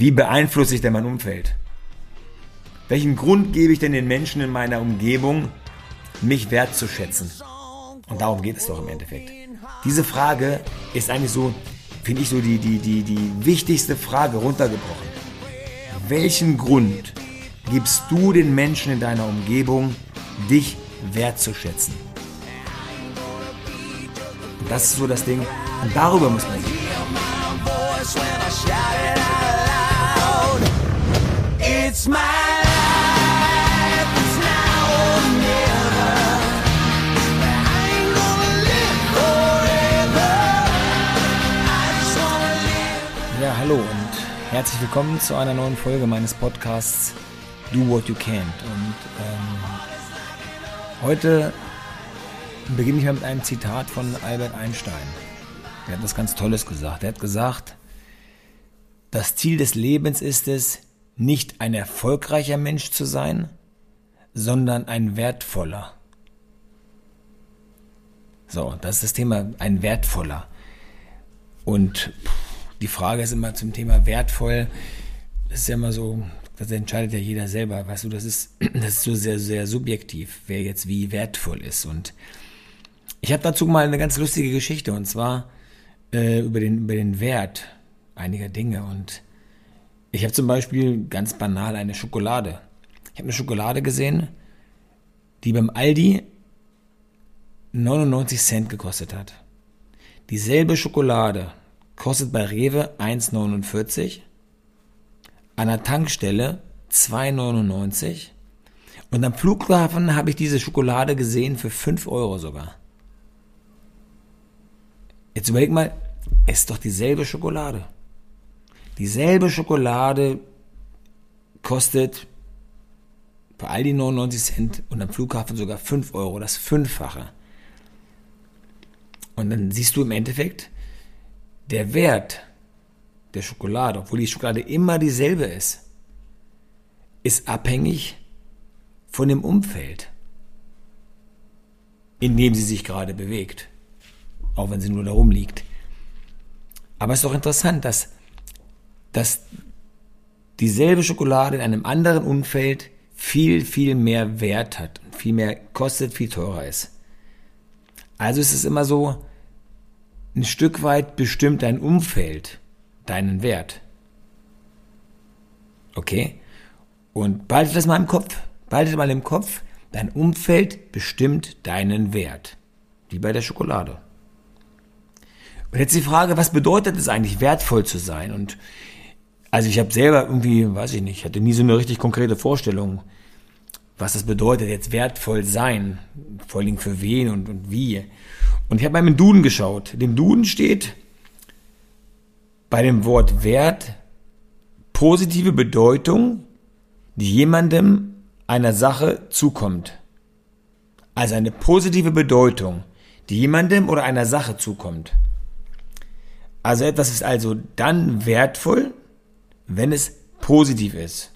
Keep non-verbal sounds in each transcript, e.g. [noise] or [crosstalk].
Wie beeinflusse ich denn mein Umfeld? Welchen Grund gebe ich denn den Menschen in meiner Umgebung, mich wertzuschätzen? Und darum geht es doch im Endeffekt. Diese Frage ist eigentlich so, finde ich so die, die, die, die wichtigste Frage runtergebrochen. Welchen Grund gibst du den Menschen in deiner Umgebung, dich wertzuschätzen? Und das ist so das Ding. Und darüber muss man reden. Herzlich willkommen zu einer neuen Folge meines Podcasts Do What You Can't. Und ähm, heute beginne ich mal mit einem Zitat von Albert Einstein. Der hat was ganz Tolles gesagt. Er hat gesagt, das Ziel des Lebens ist es, nicht ein erfolgreicher Mensch zu sein, sondern ein wertvoller. So, das ist das Thema, ein wertvoller. Und die Frage ist immer zum Thema wertvoll. Das ist ja immer so, das entscheidet ja jeder selber. Weißt du, das ist, das ist so sehr, sehr subjektiv, wer jetzt wie wertvoll ist. Und ich habe dazu mal eine ganz lustige Geschichte und zwar äh, über, den, über den Wert einiger Dinge. Und ich habe zum Beispiel ganz banal eine Schokolade. Ich habe eine Schokolade gesehen, die beim Aldi 99 Cent gekostet hat. Dieselbe Schokolade kostet bei Rewe 1,49, an der Tankstelle 2,99 und am Flughafen habe ich diese Schokolade gesehen für 5 Euro sogar. Jetzt überleg mal, es ist doch dieselbe Schokolade. Dieselbe Schokolade kostet bei Aldi 99 Cent und am Flughafen sogar 5 Euro, das Fünffache. Und dann siehst du im Endeffekt, der Wert der Schokolade, obwohl die Schokolade immer dieselbe ist, ist abhängig von dem Umfeld, in dem sie sich gerade bewegt. Auch wenn sie nur da rumliegt. Aber es ist doch interessant, dass, dass dieselbe Schokolade in einem anderen Umfeld viel, viel mehr Wert hat, viel mehr kostet, viel teurer ist. Also ist es immer so, ein Stück weit bestimmt dein Umfeld deinen Wert. Okay? Und behalte das mal im Kopf. Behalte mal im Kopf, dein Umfeld bestimmt deinen Wert. Wie bei der Schokolade. Und jetzt die Frage, was bedeutet es eigentlich, wertvoll zu sein? Und also ich habe selber irgendwie, weiß ich nicht, hatte nie so eine richtig konkrete Vorstellung, was das bedeutet, jetzt wertvoll sein. Vor allem für wen und, und wie. Und ich habe mal im Duden geschaut. Dem Duden steht bei dem Wort Wert positive Bedeutung, die jemandem einer Sache zukommt. Also eine positive Bedeutung, die jemandem oder einer Sache zukommt. Also etwas ist also dann wertvoll, wenn es positiv ist.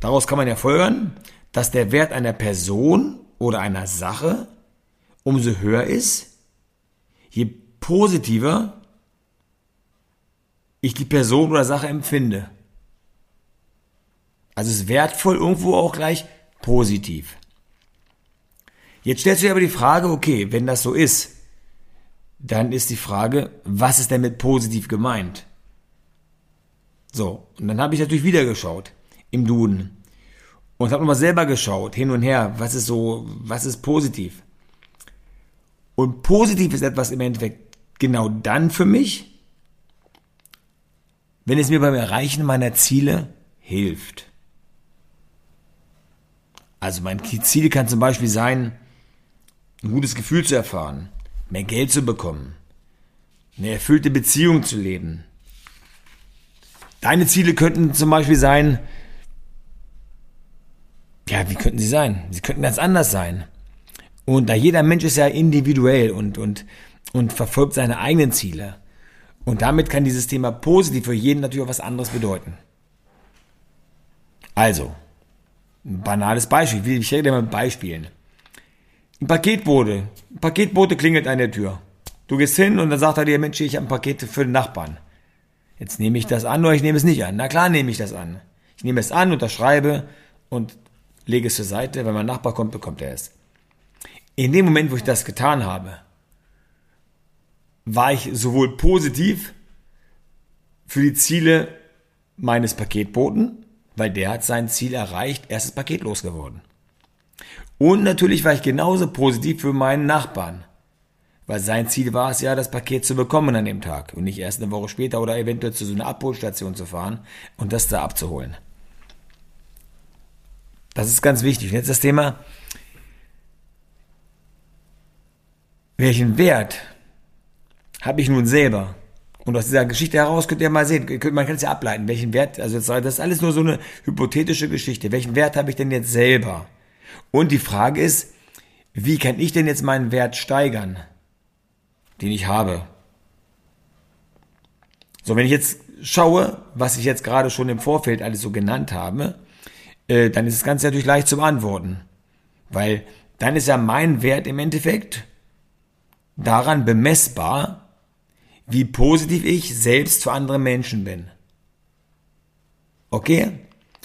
Daraus kann man ja folgern, dass der Wert einer Person oder einer Sache umso höher ist, je positiver ich die Person oder Sache empfinde. Also ist wertvoll irgendwo auch gleich positiv. Jetzt stellst du dir aber die Frage, okay, wenn das so ist, dann ist die Frage, was ist denn mit positiv gemeint? So, und dann habe ich natürlich wieder geschaut im Duden und habe nochmal selber geschaut, hin und her, was ist so, was ist positiv? Und positiv ist etwas im Endeffekt genau dann für mich, wenn es mir beim Erreichen meiner Ziele hilft. Also mein Ziel kann zum Beispiel sein, ein gutes Gefühl zu erfahren, mehr Geld zu bekommen, eine erfüllte Beziehung zu leben. Deine Ziele könnten zum Beispiel sein, ja, wie könnten sie sein? Sie könnten ganz anders sein. Und da jeder Mensch ist ja individuell und, und, und verfolgt seine eigenen Ziele. Und damit kann dieses Thema positiv für jeden natürlich auch was anderes bedeuten. Also, ein banales Beispiel. Ich rede mal mit Beispielen. Ein Paketbote. Ein Paketbote klingelt an der Tür. Du gehst hin und dann sagt er dir, Mensch, ich habe ein Paket für den Nachbarn. Jetzt nehme ich das an oder ich nehme es nicht an. Na klar nehme ich das an. Ich nehme es an, unterschreibe und lege es zur Seite. Wenn mein Nachbar kommt, bekommt er es. In dem Moment, wo ich das getan habe, war ich sowohl positiv für die Ziele meines Paketboten, weil der hat sein Ziel erreicht, erstes Paket losgeworden. Und natürlich war ich genauso positiv für meinen Nachbarn, weil sein Ziel war es ja, das Paket zu bekommen an dem Tag und nicht erst eine Woche später oder eventuell zu so einer Abholstation zu fahren und das da abzuholen. Das ist ganz wichtig. Und jetzt das Thema, welchen Wert habe ich nun selber? Und aus dieser Geschichte heraus könnt ihr mal sehen, man kann es ja ableiten, welchen Wert, also das ist alles nur so eine hypothetische Geschichte. Welchen Wert habe ich denn jetzt selber? Und die Frage ist, wie kann ich denn jetzt meinen Wert steigern, den ich habe? So, wenn ich jetzt schaue, was ich jetzt gerade schon im Vorfeld alles so genannt habe, äh, dann ist das Ganze natürlich leicht zum Antworten. Weil dann ist ja mein Wert im Endeffekt daran bemessbar, wie positiv ich selbst für andere Menschen bin. Okay?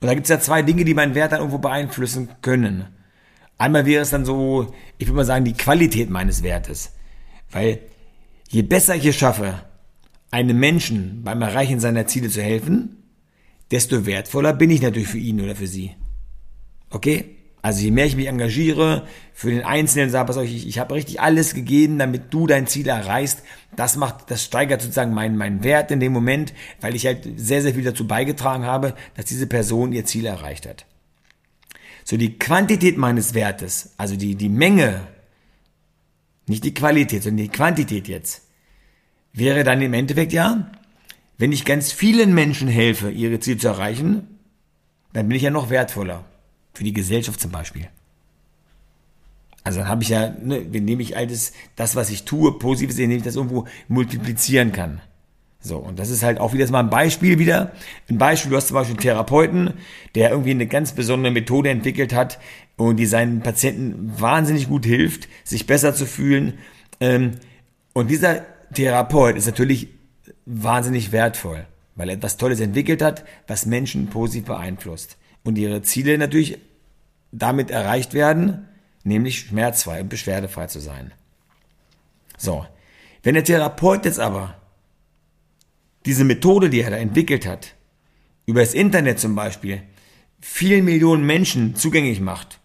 Und da gibt es ja zwei Dinge, die meinen Wert dann irgendwo beeinflussen können. Einmal wäre es dann so, ich würde mal sagen, die Qualität meines Wertes. Weil je besser ich es schaffe, einem Menschen beim Erreichen seiner Ziele zu helfen, desto wertvoller bin ich natürlich für ihn oder für sie. Okay? Also je mehr ich mich engagiere, für den Einzelnen sage, pass auf, ich, ich habe richtig alles gegeben, damit du dein Ziel erreichst, das macht, das steigert sozusagen meinen, meinen Wert in dem Moment, weil ich halt sehr, sehr viel dazu beigetragen habe, dass diese Person ihr Ziel erreicht hat. So die Quantität meines Wertes, also die, die Menge, nicht die Qualität, sondern die Quantität jetzt, wäre dann im Endeffekt ja, wenn ich ganz vielen Menschen helfe, ihre Ziele zu erreichen, dann bin ich ja noch wertvoller. Für die Gesellschaft zum Beispiel. Also dann habe ich ja, ne, indem ich alles, das, was ich tue, positives, indem ich das irgendwo multiplizieren kann. So, und das ist halt auch wieder mal ein Beispiel wieder. Ein Beispiel, du hast zum Beispiel einen Therapeuten, der irgendwie eine ganz besondere Methode entwickelt hat und die seinen Patienten wahnsinnig gut hilft, sich besser zu fühlen. Ähm, und dieser Therapeut ist natürlich wahnsinnig wertvoll, weil er etwas Tolles entwickelt hat, was Menschen positiv beeinflusst und ihre Ziele natürlich damit erreicht werden, nämlich schmerzfrei und beschwerdefrei zu sein. So, wenn der Therapeut jetzt aber diese Methode, die er da entwickelt hat, über das Internet zum Beispiel, vielen Millionen Menschen zugänglich macht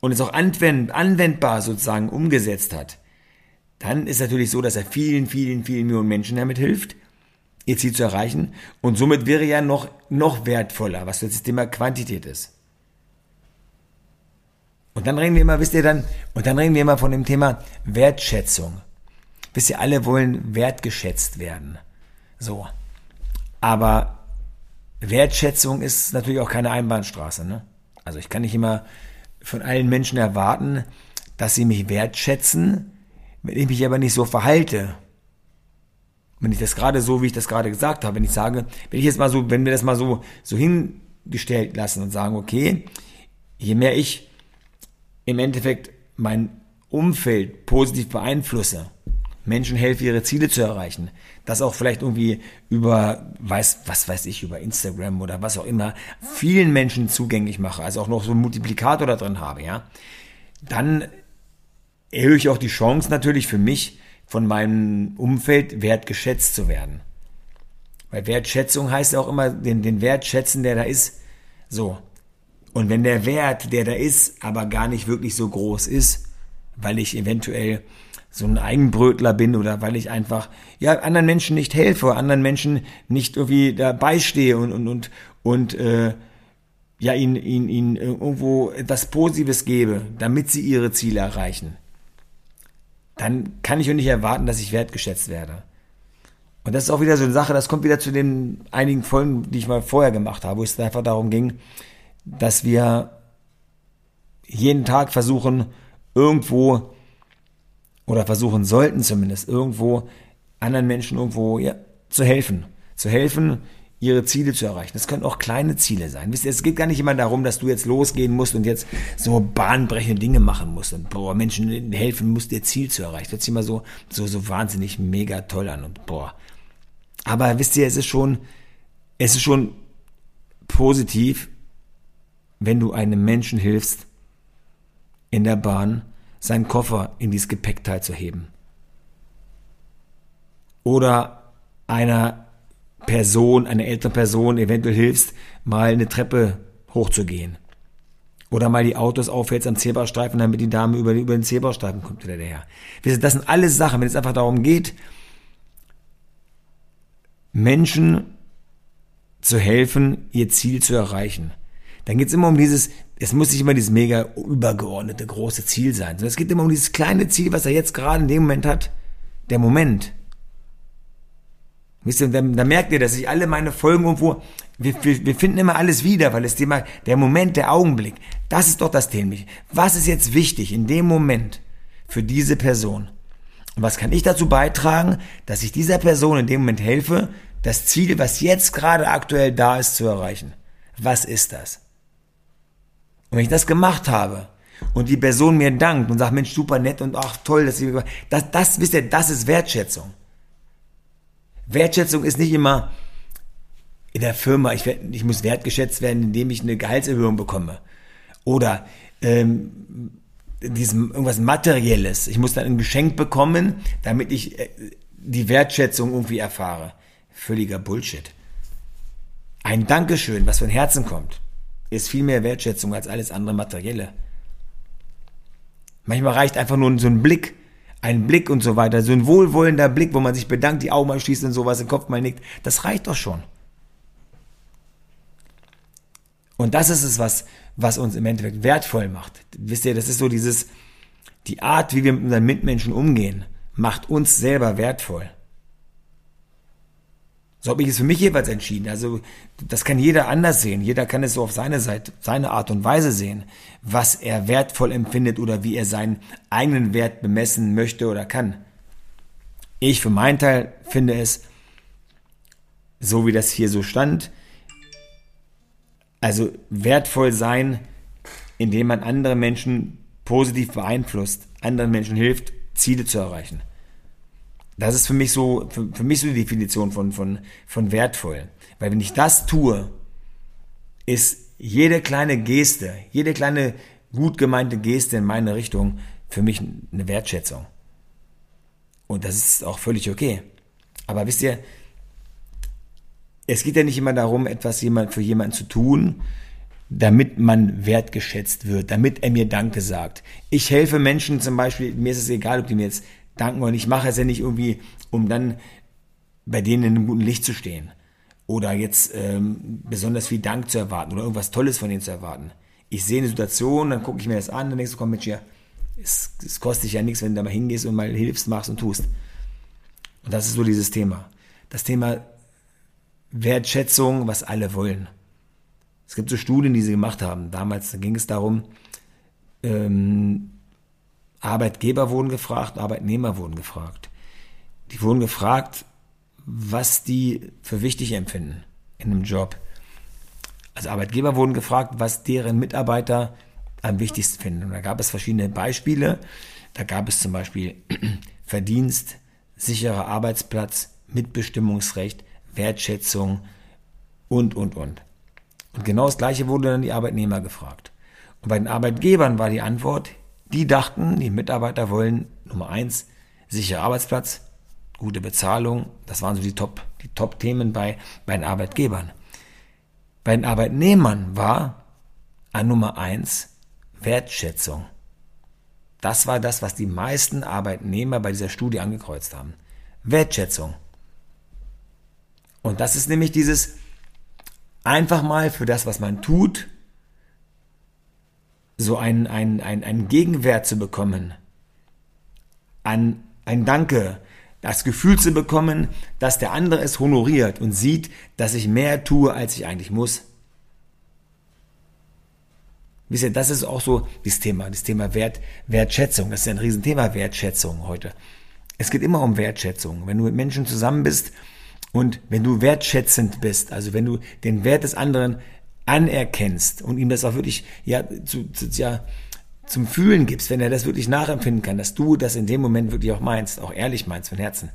und es auch anwend, anwendbar sozusagen umgesetzt hat, dann ist natürlich so, dass er vielen, vielen, vielen Millionen Menschen damit hilft ihr Ziel zu erreichen. Und somit wäre ja noch, noch wertvoller, was das Thema Quantität ist. Und dann reden wir immer, wisst ihr dann, und dann reden wir immer von dem Thema Wertschätzung. Wisst ihr, alle wollen wertgeschätzt werden. So. Aber Wertschätzung ist natürlich auch keine Einbahnstraße, ne? Also ich kann nicht immer von allen Menschen erwarten, dass sie mich wertschätzen, wenn ich mich aber nicht so verhalte wenn ich das gerade so, wie ich das gerade gesagt habe, wenn ich sage, wenn ich jetzt mal so, wenn wir das mal so, so hingestellt lassen und sagen, okay, je mehr ich im Endeffekt mein Umfeld positiv beeinflusse, Menschen helfe, ihre Ziele zu erreichen, das auch vielleicht irgendwie über, weiß, was weiß ich, über Instagram oder was auch immer, vielen Menschen zugänglich mache, also auch noch so einen Multiplikator da drin habe, ja, dann erhöhe ich auch die Chance natürlich für mich, von meinem Umfeld wertgeschätzt zu werden. Weil Wertschätzung heißt auch immer den, den Wert schätzen, der da ist. So. Und wenn der Wert, der da ist, aber gar nicht wirklich so groß ist, weil ich eventuell so ein Eigenbrötler bin oder weil ich einfach ja anderen Menschen nicht helfe, anderen Menschen nicht irgendwie dabei stehe und und und und äh, ja ihnen ihnen ihnen irgendwo etwas Positives gebe, damit sie ihre Ziele erreichen dann kann ich auch nicht erwarten, dass ich wertgeschätzt werde. Und das ist auch wieder so eine Sache, das kommt wieder zu den einigen Folgen, die ich mal vorher gemacht habe, wo es einfach darum ging, dass wir jeden Tag versuchen, irgendwo, oder versuchen sollten zumindest, irgendwo anderen Menschen irgendwo ja, zu helfen. Zu helfen, ihre Ziele zu erreichen. Das können auch kleine Ziele sein. Wisst ihr, es geht gar nicht immer darum, dass du jetzt losgehen musst und jetzt so bahnbrechende Dinge machen musst und boah, Menschen helfen musst, ihr Ziel zu erreichen. Das hört sich immer so, so, so wahnsinnig mega toll an und boah. Aber wisst ihr, es ist schon, es ist schon positiv, wenn du einem Menschen hilfst, in der Bahn seinen Koffer in dieses Gepäckteil zu heben. Oder einer Person, einer älteren Person eventuell hilfst, mal eine Treppe hochzugehen. Oder mal die Autos aufhältst am Zebrastreifen, damit die Dame über, über den Zebrastreifen kommt wieder daher. Das sind alles Sachen, wenn es einfach darum geht, Menschen zu helfen, ihr Ziel zu erreichen. Dann geht es immer um dieses, es muss nicht immer dieses mega übergeordnete große Ziel sein, sondern es geht immer um dieses kleine Ziel, was er jetzt gerade in dem Moment hat. Der Moment. Wisst ihr, da, merkt ihr, dass ich alle meine Folgen irgendwo, wir, wir, wir finden immer alles wieder, weil es Thema, der Moment, der Augenblick, das ist doch das Thema. Was ist jetzt wichtig in dem Moment für diese Person? Und was kann ich dazu beitragen, dass ich dieser Person in dem Moment helfe, das Ziel, was jetzt gerade aktuell da ist, zu erreichen? Was ist das? Und wenn ich das gemacht habe und die Person mir dankt und sagt, Mensch, super nett und ach toll, dass sie das, das wisst ihr, das ist Wertschätzung. Wertschätzung ist nicht immer in der Firma, ich, ich muss wertgeschätzt werden, indem ich eine Gehaltserhöhung bekomme. Oder ähm, diesem irgendwas Materielles. Ich muss dann ein Geschenk bekommen, damit ich äh, die Wertschätzung irgendwie erfahre. Völliger Bullshit. Ein Dankeschön, was von Herzen kommt, ist viel mehr Wertschätzung als alles andere Materielle. Manchmal reicht einfach nur so ein Blick, ein Blick und so weiter, so ein wohlwollender Blick, wo man sich bedankt, die Augen mal schließt und sowas, den Kopf mal nickt. Das reicht doch schon. Und das ist es, was, was uns im Endeffekt wertvoll macht. Wisst ihr, das ist so dieses, die Art, wie wir mit unseren Mitmenschen umgehen, macht uns selber wertvoll. So habe ich es für mich jeweils entschieden. Also das kann jeder anders sehen. Jeder kann es so auf seine Seite, seine Art und Weise sehen, was er wertvoll empfindet oder wie er seinen eigenen Wert bemessen möchte oder kann. Ich für meinen Teil finde es, so wie das hier so stand, also wertvoll sein, indem man andere Menschen positiv beeinflusst, anderen Menschen hilft, Ziele zu erreichen. Das ist für mich so, für, für mich so die Definition von, von, von wertvoll. Weil wenn ich das tue, ist jede kleine Geste, jede kleine gut gemeinte Geste in meine Richtung für mich eine Wertschätzung. Und das ist auch völlig okay. Aber wisst ihr, es geht ja nicht immer darum, etwas jemand für jemanden zu tun, damit man wertgeschätzt wird, damit er mir Danke sagt. Ich helfe Menschen zum Beispiel, mir ist es egal, ob die mir jetzt danken wollen. Ich mache es ja nicht irgendwie, um dann bei denen in einem guten Licht zu stehen. Oder jetzt ähm, besonders viel Dank zu erwarten oder irgendwas Tolles von ihnen zu erwarten. Ich sehe eine Situation, dann gucke ich mir das an, dann denkst du, komm Mensch, ja, es, es kostet dich ja nichts, wenn du da mal hingehst und mal hilfst, machst und tust. Und das ist so dieses Thema. Das Thema Wertschätzung, was alle wollen. Es gibt so Studien, die sie gemacht haben. Damals ging es darum, ähm, Arbeitgeber wurden gefragt, Arbeitnehmer wurden gefragt. Die wurden gefragt, was die für wichtig empfinden in einem Job. Also Arbeitgeber wurden gefragt, was deren Mitarbeiter am wichtigsten finden. Und da gab es verschiedene Beispiele. Da gab es zum Beispiel [clears throat] Verdienst, sicherer Arbeitsplatz, Mitbestimmungsrecht, Wertschätzung und, und, und. Und genau das Gleiche wurde dann die Arbeitnehmer gefragt. Und bei den Arbeitgebern war die Antwort, die dachten, die Mitarbeiter wollen Nummer eins, sicherer Arbeitsplatz, gute Bezahlung. Das waren so die Top, die Top-Themen bei, bei den Arbeitgebern. Bei den Arbeitnehmern war an Nummer eins Wertschätzung. Das war das, was die meisten Arbeitnehmer bei dieser Studie angekreuzt haben. Wertschätzung. Und das ist nämlich dieses einfach mal für das, was man tut, so einen, einen, einen, einen Gegenwert zu bekommen, an ein Danke, das Gefühl zu bekommen, dass der andere es honoriert und sieht, dass ich mehr tue, als ich eigentlich muss. Wisst ihr, das ist auch so das Thema, das Thema Wert, Wertschätzung. Das ist ein Riesenthema Wertschätzung heute. Es geht immer um Wertschätzung. Wenn du mit Menschen zusammen bist und wenn du wertschätzend bist, also wenn du den Wert des anderen anerkennst und ihm das auch wirklich ja, zu, zu, ja, zum Fühlen gibst, wenn er das wirklich nachempfinden kann, dass du das in dem Moment wirklich auch meinst, auch ehrlich meinst von Herzen,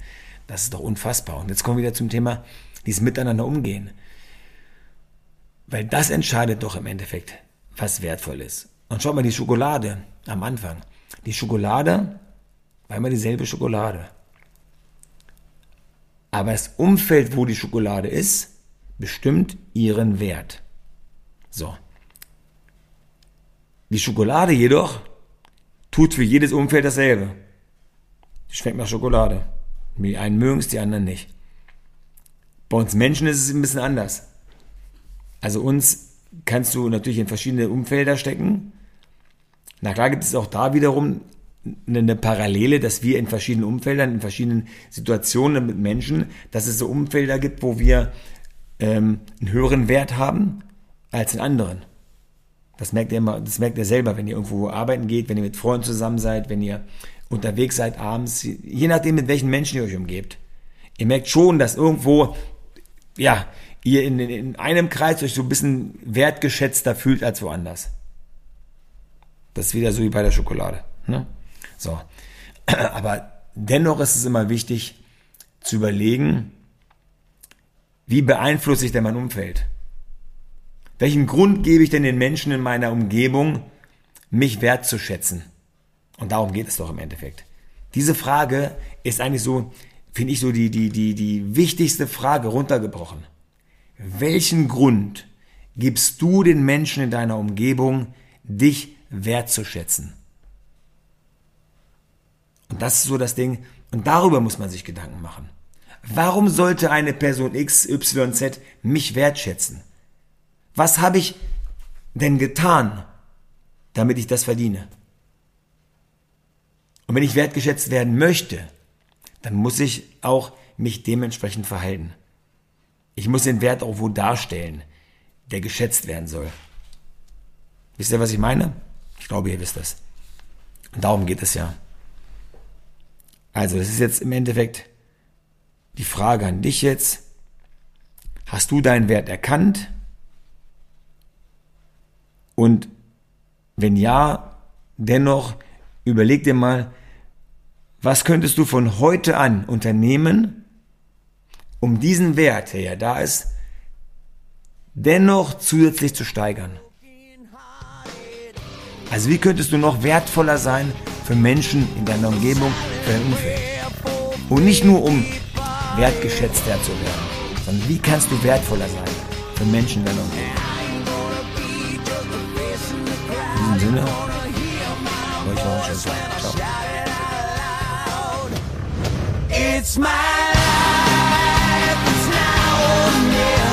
Das ist doch unfassbar. Und jetzt kommen wir wieder zum Thema, dieses Miteinander umgehen. Weil das entscheidet doch im Endeffekt, was wertvoll ist. Und schaut mal, die Schokolade am Anfang. Die Schokolade war immer dieselbe Schokolade. Aber das Umfeld, wo die Schokolade ist, bestimmt ihren Wert. So. Die Schokolade jedoch tut für jedes Umfeld dasselbe. Die schmeckt nach Schokolade. Die einen mögen es, die anderen nicht. Bei uns Menschen ist es ein bisschen anders. Also uns kannst du natürlich in verschiedene Umfelder stecken. Na klar gibt es auch da wiederum eine Parallele, dass wir in verschiedenen Umfeldern, in verschiedenen Situationen mit Menschen, dass es so Umfelder gibt, wo wir ähm, einen höheren Wert haben als in anderen. Das merkt ihr immer, das merkt ihr selber, wenn ihr irgendwo arbeiten geht, wenn ihr mit Freunden zusammen seid, wenn ihr unterwegs seid abends, je nachdem, mit welchen Menschen ihr euch umgebt. Ihr merkt schon, dass irgendwo, ja, ihr in, in einem Kreis euch so ein bisschen wertgeschätzter fühlt als woanders. Das ist wieder so wie bei der Schokolade. Ne? So. [clears throat] Aber dennoch ist es immer wichtig zu überlegen, wie beeinflusse ich denn mein Umfeld? Welchen Grund gebe ich denn den Menschen in meiner Umgebung, mich wertzuschätzen? Und darum geht es doch im Endeffekt. Diese Frage ist eigentlich so, finde ich so die, die, die, die wichtigste Frage runtergebrochen. Welchen Grund gibst du den Menschen in deiner Umgebung, dich wertzuschätzen? Und das ist so das Ding, und darüber muss man sich Gedanken machen. Warum sollte eine Person X, Y, Z mich wertschätzen? Was habe ich denn getan, damit ich das verdiene? Und wenn ich wertgeschätzt werden möchte, dann muss ich auch mich dementsprechend verhalten. Ich muss den Wert auch wo darstellen, der geschätzt werden soll. Wisst ihr, was ich meine? Ich glaube, ihr wisst das. Und darum geht es ja. Also, das ist jetzt im Endeffekt die Frage an dich jetzt. Hast du deinen Wert erkannt? Und wenn ja, dennoch überleg dir mal, was könntest du von heute an unternehmen, um diesen Wert, der ja da ist, dennoch zusätzlich zu steigern? Also wie könntest du noch wertvoller sein für Menschen in deiner Umgebung, für dein Umfeld? Und nicht nur um wertgeschätzter zu werden, sondern wie kannst du wertvoller sein für Menschen in deiner Umgebung? Which one should I It's my life, it's now or never.